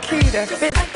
here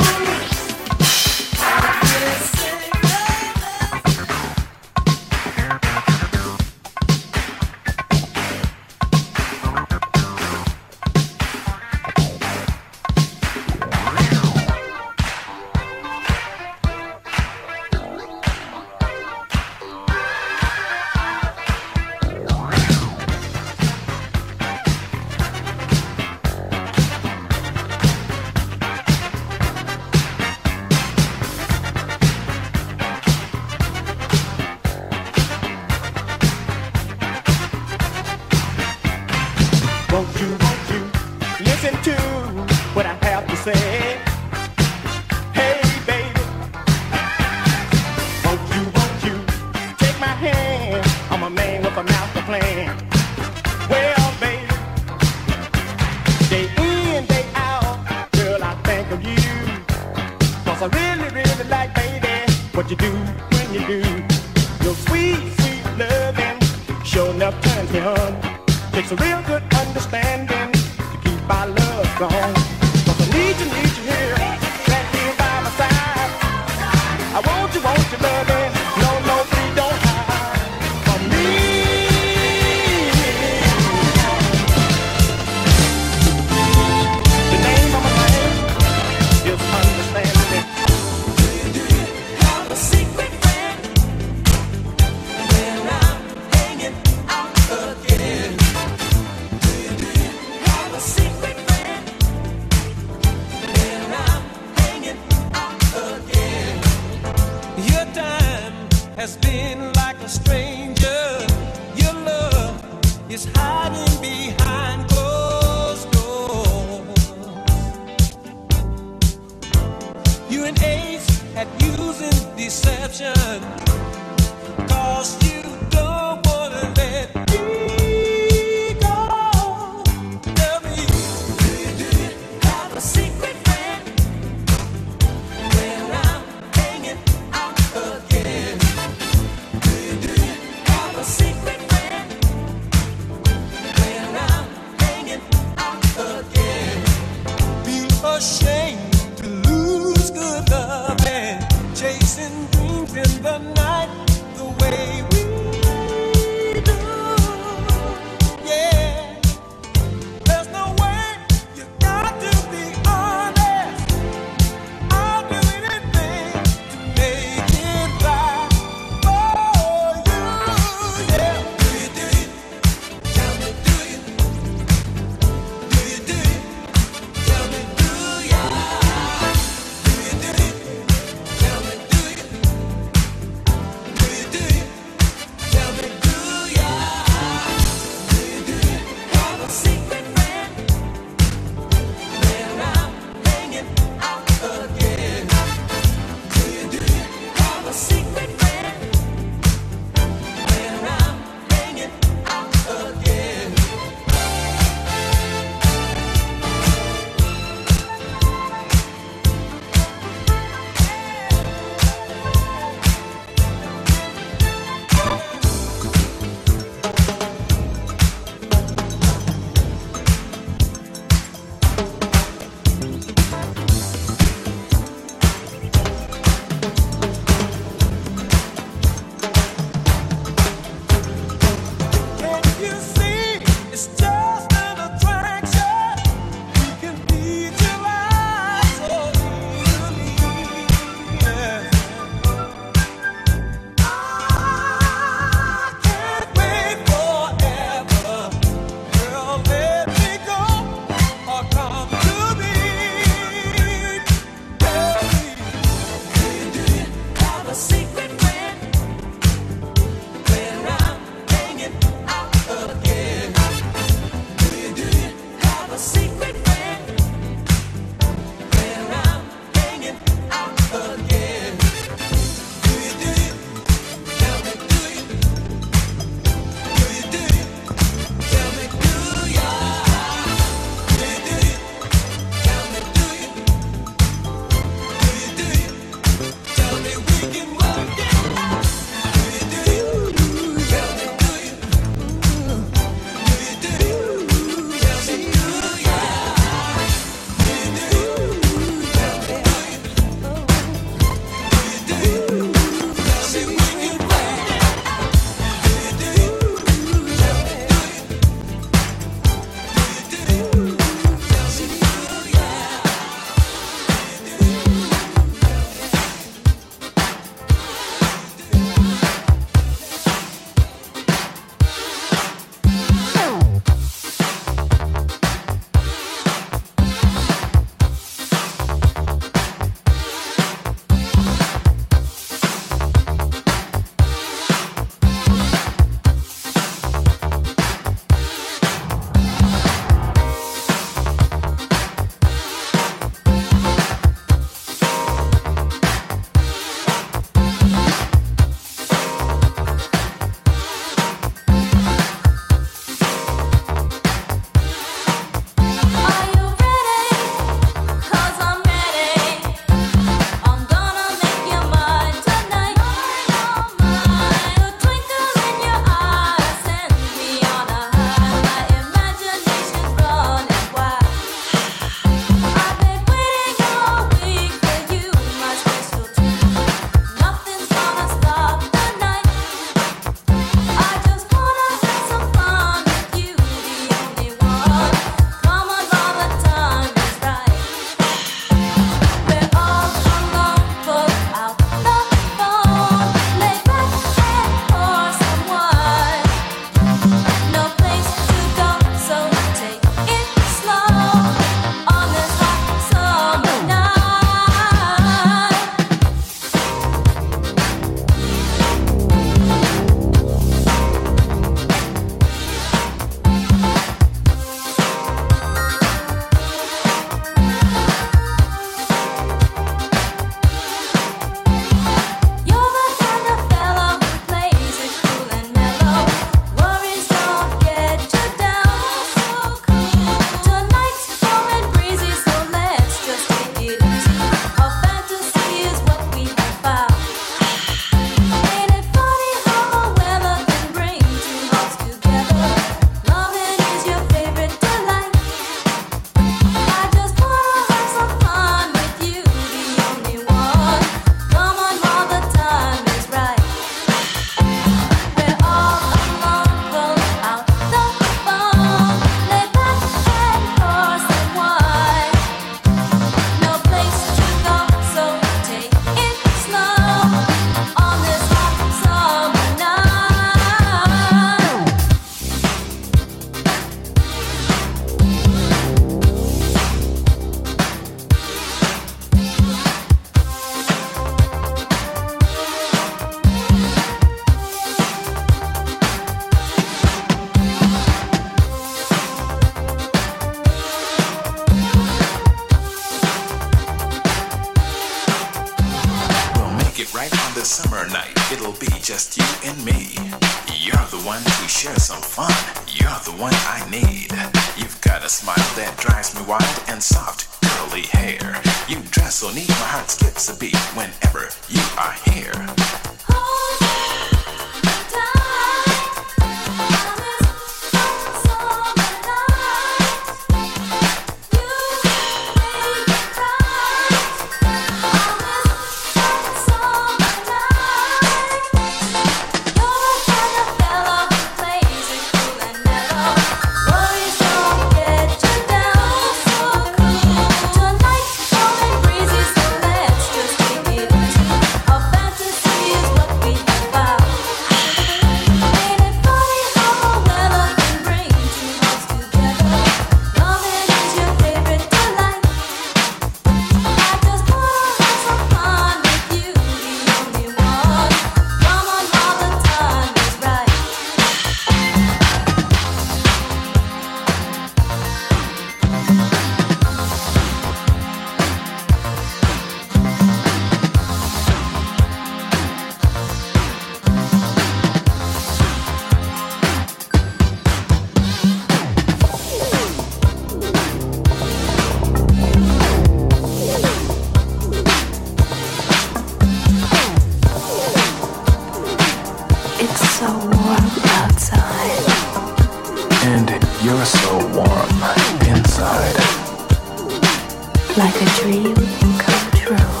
through a dream come Turn